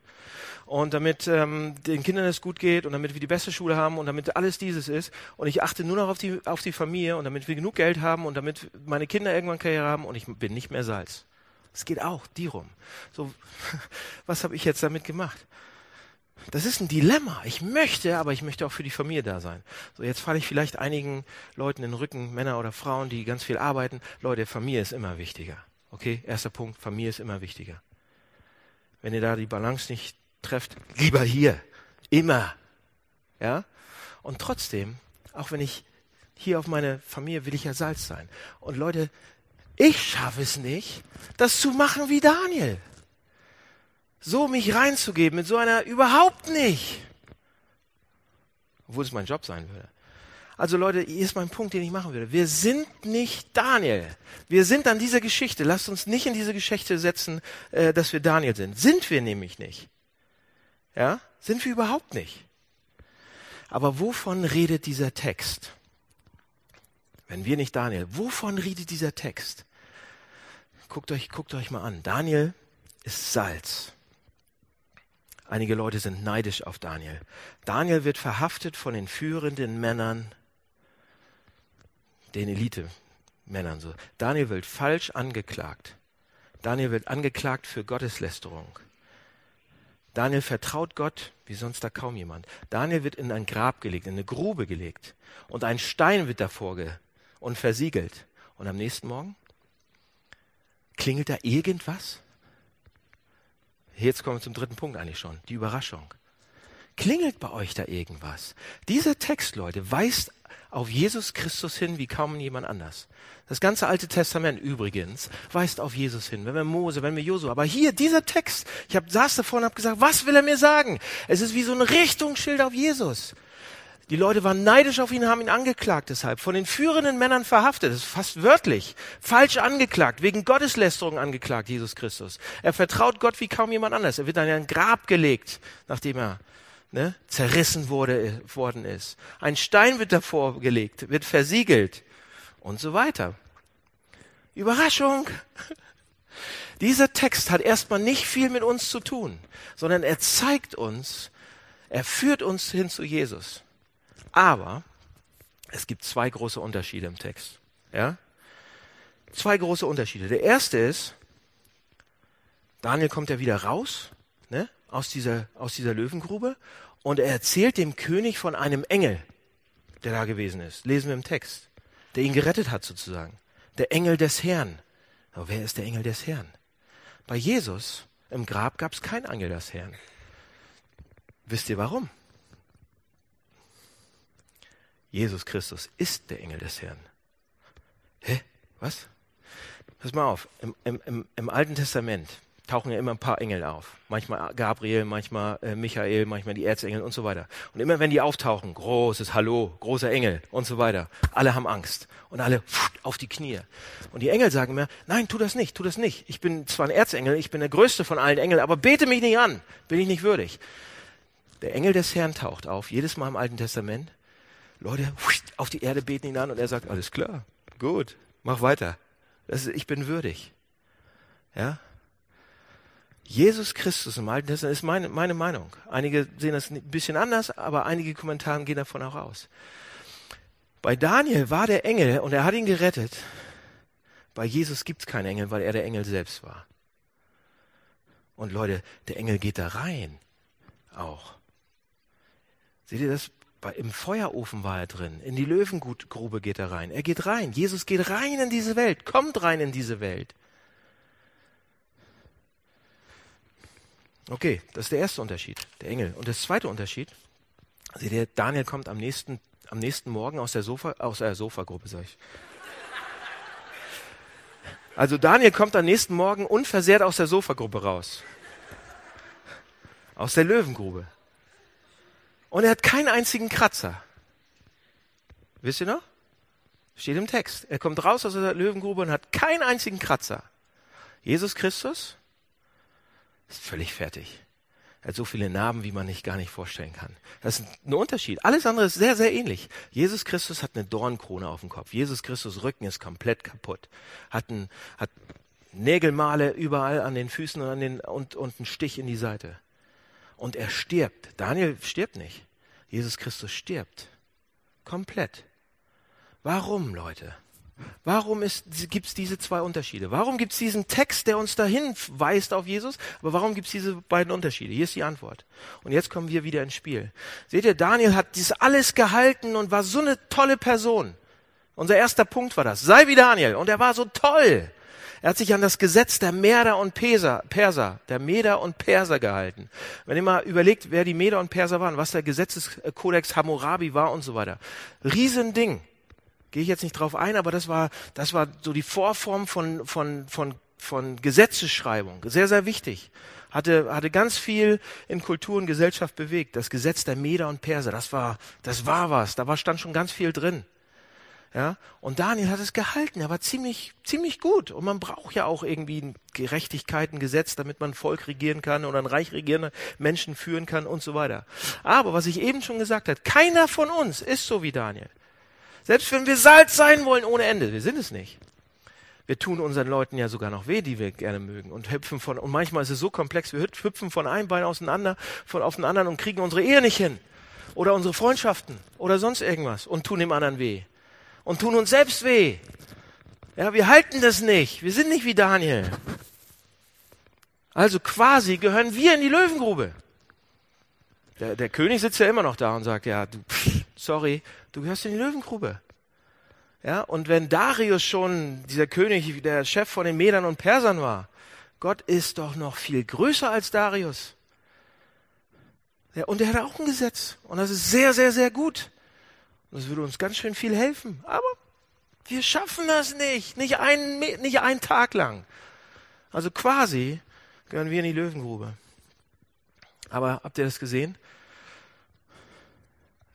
[SPEAKER 2] und damit ähm, den Kindern es gut geht und damit wir die beste Schule haben und damit alles dieses ist und ich achte nur noch auf die, auf die Familie und damit wir genug Geld haben und damit meine Kinder irgendwann Karriere haben und ich bin nicht mehr Salz. Es geht auch die rum. So, was habe ich jetzt damit gemacht? Das ist ein Dilemma. Ich möchte, aber ich möchte auch für die Familie da sein. So, jetzt falle ich vielleicht einigen Leuten in den Rücken, Männer oder Frauen, die ganz viel arbeiten. Leute, Familie ist immer wichtiger. Okay? Erster Punkt, Familie ist immer wichtiger. Wenn ihr da die Balance nicht trefft, lieber hier. Immer. Ja? Und trotzdem, auch wenn ich hier auf meine Familie will ich ja Salz sein. Und Leute, ich schaffe es nicht, das zu machen wie Daniel so mich reinzugeben mit so einer überhaupt nicht. Obwohl es mein Job sein würde. Also Leute, hier ist mein Punkt, den ich machen würde. Wir sind nicht Daniel. Wir sind an dieser Geschichte. Lasst uns nicht in diese Geschichte setzen, äh, dass wir Daniel sind. Sind wir nämlich nicht. Ja? Sind wir überhaupt nicht. Aber wovon redet dieser Text? Wenn wir nicht Daniel, wovon redet dieser Text? Guckt euch, guckt euch mal an. Daniel ist Salz. Einige Leute sind neidisch auf Daniel. Daniel wird verhaftet von den führenden Männern, den Elite-Männern so. Daniel wird falsch angeklagt. Daniel wird angeklagt für Gotteslästerung. Daniel vertraut Gott wie sonst da kaum jemand. Daniel wird in ein Grab gelegt, in eine Grube gelegt. Und ein Stein wird davor ge und versiegelt. Und am nächsten Morgen klingelt da irgendwas? Jetzt kommen wir zum dritten Punkt eigentlich schon, die Überraschung. Klingelt bei euch da irgendwas? Dieser Text, Leute, weist auf Jesus Christus hin wie kaum jemand anders. Das ganze Alte Testament übrigens weist auf Jesus hin. Wenn wir Mose, wenn wir Josua. Aber hier, dieser Text, ich hab, saß davor und habe gesagt, was will er mir sagen? Es ist wie so ein Richtungsschild auf Jesus. Die Leute waren neidisch auf ihn, haben ihn angeklagt deshalb, von den führenden Männern verhaftet, das ist fast wörtlich, falsch angeklagt, wegen Gotteslästerung angeklagt, Jesus Christus. Er vertraut Gott wie kaum jemand anders. Er wird in ein Grab gelegt, nachdem er ne, zerrissen wurde, worden ist. Ein Stein wird davor gelegt, wird versiegelt und so weiter. Überraschung! Dieser Text hat erstmal nicht viel mit uns zu tun, sondern er zeigt uns, er führt uns hin zu Jesus. Aber es gibt zwei große Unterschiede im Text. Ja? Zwei große Unterschiede. Der erste ist, Daniel kommt ja wieder raus ne, aus, dieser, aus dieser Löwengrube und er erzählt dem König von einem Engel, der da gewesen ist. Lesen wir im Text. Der ihn gerettet hat sozusagen. Der Engel des Herrn. Aber wer ist der Engel des Herrn? Bei Jesus im Grab gab es keinen Engel des Herrn. Wisst ihr warum? Jesus Christus ist der Engel des Herrn. Hä? Was? Pass mal auf. Im, im, im Alten Testament tauchen ja immer ein paar Engel auf. Manchmal Gabriel, manchmal äh, Michael, manchmal die Erzengel und so weiter. Und immer wenn die auftauchen, großes Hallo, großer Engel und so weiter. Alle haben Angst und alle pff, auf die Knie. Und die Engel sagen mir, nein, tu das nicht, tu das nicht. Ich bin zwar ein Erzengel, ich bin der größte von allen Engeln, aber bete mich nicht an, bin ich nicht würdig. Der Engel des Herrn taucht auf, jedes Mal im Alten Testament Leute auf die Erde beten ihn an und er sagt, alles klar, gut, mach weiter. Ist, ich bin würdig. Ja? Jesus Christus im Alten Testament ist meine, meine Meinung. Einige sehen das ein bisschen anders, aber einige Kommentare gehen davon auch aus. Bei Daniel war der Engel und er hat ihn gerettet. Bei Jesus gibt es keinen Engel, weil er der Engel selbst war. Und Leute, der Engel geht da rein. Auch. Seht ihr das? Im Feuerofen war er drin. In die Löwengrube geht er rein. Er geht rein. Jesus geht rein in diese Welt. Kommt rein in diese Welt. Okay, das ist der erste Unterschied, der Engel. Und das zweite Unterschied, seht ihr, Daniel kommt am nächsten, am nächsten Morgen aus der Sofa, aus der Sofagruppe, sag ich. Also Daniel kommt am nächsten Morgen unversehrt aus der Sofagruppe raus. Aus der Löwengrube. Und er hat keinen einzigen Kratzer. Wisst ihr noch? Steht im Text. Er kommt raus aus der Löwengrube und hat keinen einzigen Kratzer. Jesus Christus ist völlig fertig. Er hat so viele Narben, wie man nicht gar nicht vorstellen kann. Das ist ein Unterschied. Alles andere ist sehr, sehr ähnlich. Jesus Christus hat eine Dornkrone auf dem Kopf. Jesus Christus Rücken ist komplett kaputt. Hat, ein, hat Nägelmale überall an den Füßen und, an den, und, und einen Stich in die Seite. Und er stirbt. Daniel stirbt nicht. Jesus Christus stirbt. Komplett. Warum, Leute? Warum gibt es diese zwei Unterschiede? Warum gibt es diesen Text, der uns dahin weist auf Jesus? Aber warum gibt es diese beiden Unterschiede? Hier ist die Antwort. Und jetzt kommen wir wieder ins Spiel. Seht ihr, Daniel hat dies alles gehalten und war so eine tolle Person. Unser erster Punkt war das. Sei wie Daniel. Und er war so toll. Er hat sich an das Gesetz der Meder und Perser, Perser, der Meder und Perser gehalten. Wenn ihr mal überlegt, wer die Meder und Perser waren, was der Gesetzeskodex Hammurabi war und so weiter. Riesending. Gehe ich jetzt nicht drauf ein, aber das war, das war so die Vorform von, von, von, von Gesetzesschreibung. Sehr, sehr wichtig. Hatte, hatte ganz viel in Kultur und Gesellschaft bewegt. Das Gesetz der Meder und Perser, das war, das war was. Da war, stand schon ganz viel drin. Ja, und Daniel hat es gehalten. Er war ziemlich, ziemlich gut. Und man braucht ja auch irgendwie Gerechtigkeit, ein Gesetz, damit man ein Volk regieren kann oder ein Reich regierende Menschen führen kann und so weiter. Aber was ich eben schon gesagt habe, keiner von uns ist so wie Daniel. Selbst wenn wir Salz sein wollen ohne Ende, wir sind es nicht. Wir tun unseren Leuten ja sogar noch weh, die wir gerne mögen und hüpfen von, und manchmal ist es so komplex, wir hüpfen von einem Bein auseinander, von auf den anderen und kriegen unsere Ehe nicht hin. Oder unsere Freundschaften oder sonst irgendwas und tun dem anderen weh. Und tun uns selbst weh. Ja, wir halten das nicht. Wir sind nicht wie Daniel. Also quasi gehören wir in die Löwengrube. Der, der König sitzt ja immer noch da und sagt, ja, du, pff, sorry, du gehörst in die Löwengrube. Ja, und wenn Darius schon dieser König, der Chef von den Medern und Persern war, Gott ist doch noch viel größer als Darius. Ja, und er hat auch ein Gesetz. Und das ist sehr, sehr, sehr gut. Das würde uns ganz schön viel helfen. Aber wir schaffen das nicht. Nicht einen, nicht einen Tag lang. Also quasi gehören wir in die Löwengrube. Aber habt ihr das gesehen?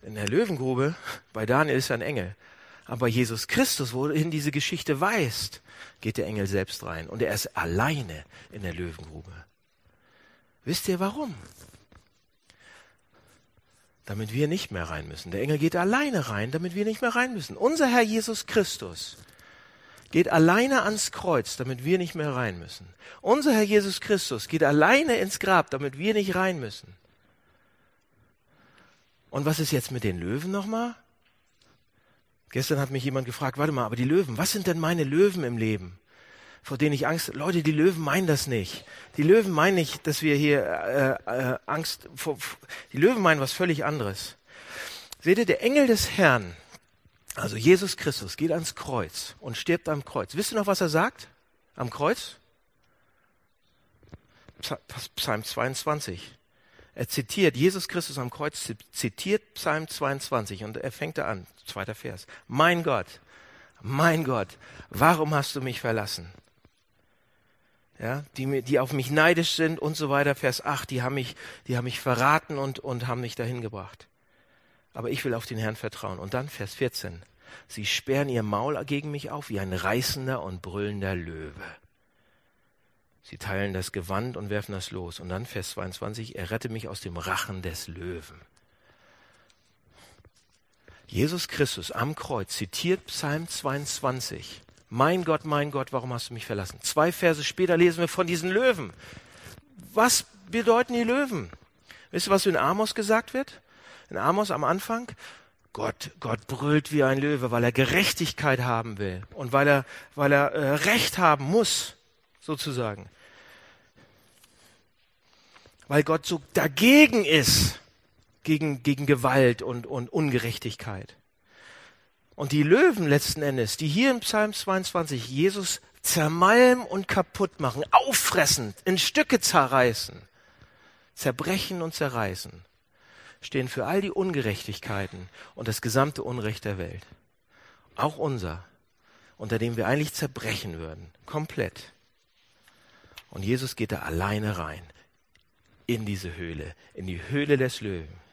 [SPEAKER 2] in der Löwengrube, bei Daniel ist ein Engel. Aber Jesus Christus, wohin diese Geschichte weist, geht der Engel selbst rein. Und er ist alleine in der Löwengrube. Wisst ihr warum? Damit wir nicht mehr rein müssen. Der Engel geht alleine rein, damit wir nicht mehr rein müssen. Unser Herr Jesus Christus geht alleine ans Kreuz, damit wir nicht mehr rein müssen. Unser Herr Jesus Christus geht alleine ins Grab, damit wir nicht rein müssen. Und was ist jetzt mit den Löwen nochmal? Gestern hat mich jemand gefragt, warte mal, aber die Löwen, was sind denn meine Löwen im Leben? Vor denen ich Angst, Leute, die Löwen meinen das nicht. Die Löwen meinen nicht, dass wir hier äh, äh, Angst vor, die Löwen meinen was völlig anderes. Seht ihr, der Engel des Herrn, also Jesus Christus, geht ans Kreuz und stirbt am Kreuz. Wisst ihr noch, was er sagt? Am Kreuz? Psalm 22. Er zitiert, Jesus Christus am Kreuz zitiert Psalm 22 und er fängt da an, zweiter Vers. Mein Gott, mein Gott, warum hast du mich verlassen? Ja, die, die auf mich neidisch sind und so weiter. Vers 8, die haben mich, die haben mich verraten und, und haben mich dahin gebracht. Aber ich will auf den Herrn vertrauen. Und dann Vers 14. Sie sperren ihr Maul gegen mich auf wie ein reißender und brüllender Löwe. Sie teilen das Gewand und werfen das los. Und dann Vers 22, er rette mich aus dem Rachen des Löwen. Jesus Christus am Kreuz zitiert Psalm 22. Mein Gott, mein Gott, warum hast du mich verlassen? Zwei Verse später lesen wir von diesen Löwen. Was bedeuten die Löwen? Wisst ihr, was in Amos gesagt wird? In Amos am Anfang? Gott, Gott brüllt wie ein Löwe, weil er Gerechtigkeit haben will und weil er, weil er äh, Recht haben muss, sozusagen weil Gott so dagegen ist, gegen, gegen Gewalt und, und Ungerechtigkeit. Und die Löwen letzten Endes, die hier im Psalm 22 Jesus zermalmen und kaputt machen, auffressen, in Stücke zerreißen, zerbrechen und zerreißen, stehen für all die Ungerechtigkeiten und das gesamte Unrecht der Welt. Auch unser, unter dem wir eigentlich zerbrechen würden, komplett. Und Jesus geht da alleine rein in diese Höhle, in die Höhle des Löwen.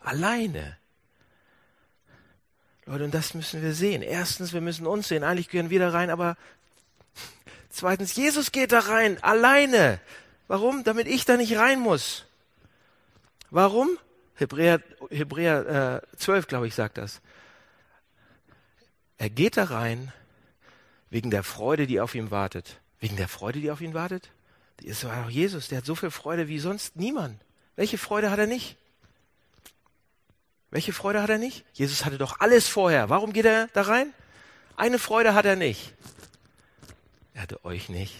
[SPEAKER 2] Alleine. Leute, und das müssen wir sehen. Erstens, wir müssen uns sehen. Eigentlich gehören wir da rein, aber zweitens, Jesus geht da rein, alleine. Warum? Damit ich da nicht rein muss. Warum? Hebräer, Hebräer äh, 12, glaube ich, sagt das. Er geht da rein wegen der Freude, die auf ihm wartet. Wegen der Freude, die auf ihn wartet? Das war auch Jesus, der hat so viel Freude wie sonst niemand. Welche Freude hat er nicht? Welche Freude hat er nicht? Jesus hatte doch alles vorher. Warum geht er da rein? Eine Freude hat er nicht. Er hatte euch nicht.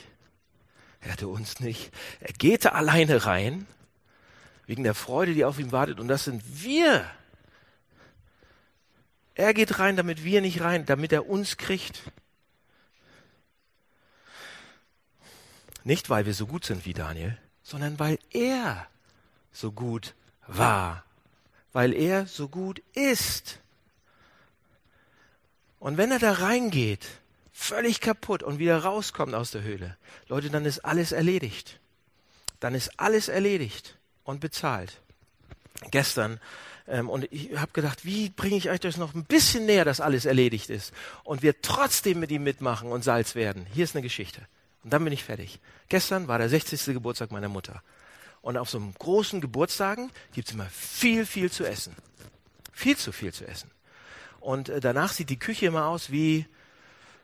[SPEAKER 2] Er hatte uns nicht. Er geht da alleine rein, wegen der Freude, die auf ihm wartet. Und das sind wir. Er geht rein, damit wir nicht rein, damit er uns kriegt. Nicht, weil wir so gut sind wie Daniel, sondern weil er so gut war. Weil er so gut ist. Und wenn er da reingeht, völlig kaputt und wieder rauskommt aus der Höhle, Leute, dann ist alles erledigt. Dann ist alles erledigt und bezahlt. Gestern ähm, und ich habe gedacht, wie bringe ich euch das noch ein bisschen näher, dass alles erledigt ist und wir trotzdem mit ihm mitmachen und Salz werden. Hier ist eine Geschichte. Und dann bin ich fertig. Gestern war der 60. Geburtstag meiner Mutter. Und auf so einem großen Geburtstagen gibt es immer viel, viel zu essen. Viel zu viel zu essen. Und äh, danach sieht die Küche immer aus wie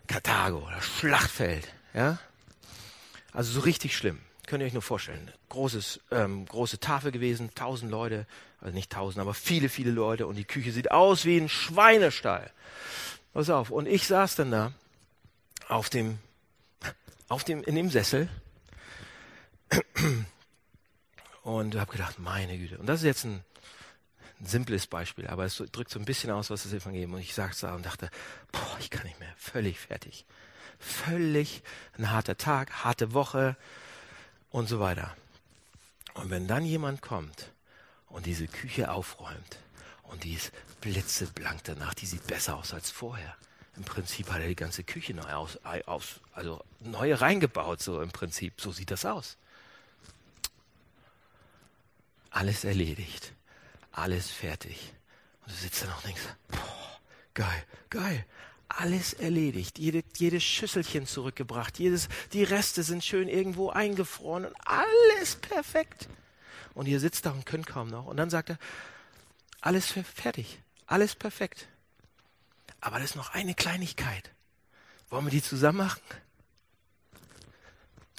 [SPEAKER 2] Karthago oder Schlachtfeld. Ja? Also so richtig schlimm. Könnt ihr euch nur vorstellen. Großes, ähm, große Tafel gewesen, tausend Leute, also nicht tausend, aber viele, viele Leute. Und die Küche sieht aus wie ein Schweinestall. Pass auf. Und ich saß dann da auf dem auf dem, in dem Sessel und habe gedacht, meine Güte. Und das ist jetzt ein, ein simples Beispiel, aber es drückt so ein bisschen aus, was das Evangelium. Und ich sag's da und dachte, boah, ich kann nicht mehr, völlig fertig. Völlig ein harter Tag, harte Woche und so weiter. Und wenn dann jemand kommt und diese Küche aufräumt und die ist blitzeblank danach, die sieht besser aus als vorher im Prinzip hat er die ganze Küche neu aus, aus, also neu reingebaut, so im Prinzip. So sieht das aus. Alles erledigt. Alles fertig. Und du sitzt da noch und denkst, boah, geil, geil. Alles erledigt. Jede, jedes Schüsselchen zurückgebracht. Jedes, die Reste sind schön irgendwo eingefroren und alles perfekt. Und ihr sitzt da und könnt kaum noch. Und dann sagt er, alles fertig. Alles perfekt. Aber das ist noch eine Kleinigkeit. Wollen wir die zusammen machen?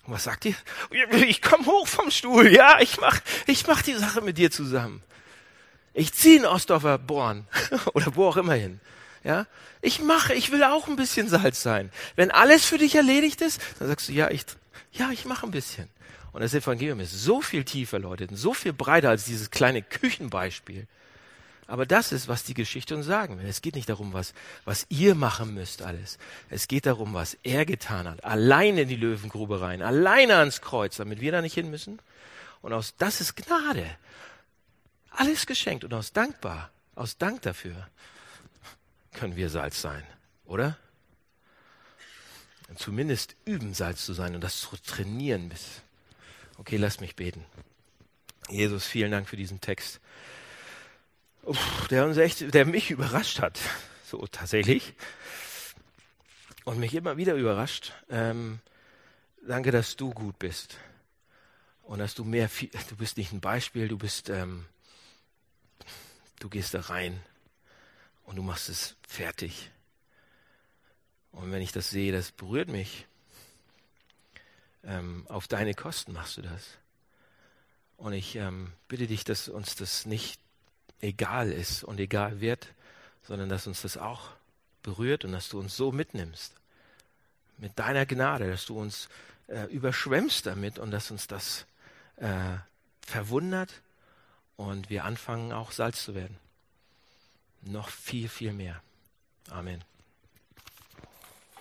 [SPEAKER 2] Und was sagt ihr? Ich komme hoch vom Stuhl. Ja, ich mach, ich mach die Sache mit dir zusammen. Ich ziehe in Ostdorfer Born oder wo auch immer hin. Ja, ich mache, ich will auch ein bisschen Salz sein. Wenn alles für dich erledigt ist, dann sagst du, ja, ich, ja, ich mache ein bisschen. Und das Evangelium ist so viel tiefer, Leute, so viel breiter als dieses kleine Küchenbeispiel. Aber das ist, was die Geschichte uns sagen will. Es geht nicht darum, was, was ihr machen müsst alles. Es geht darum, was er getan hat. Alleine in die Löwengrube rein, alleine ans Kreuz, damit wir da nicht hin müssen. Und aus, das ist Gnade. Alles geschenkt und aus dankbar, aus Dank dafür können wir Salz sein, oder? Und zumindest üben, Salz zu sein und das zu trainieren bis. Okay, lass mich beten. Jesus, vielen Dank für diesen Text der uns echt, der mich überrascht hat, so tatsächlich. Und mich immer wieder überrascht. Ähm, danke, dass du gut bist. Und dass du mehr, du bist nicht ein Beispiel, du bist, ähm, du gehst da rein und du machst es fertig. Und wenn ich das sehe, das berührt mich. Ähm, auf deine Kosten machst du das. Und ich ähm, bitte dich, dass uns das nicht egal ist und egal wird, sondern dass uns das auch berührt und dass du uns so mitnimmst. Mit deiner Gnade, dass du uns äh, überschwemmst damit und dass uns das äh, verwundert und wir anfangen auch Salz zu werden. Noch viel, viel mehr. Amen.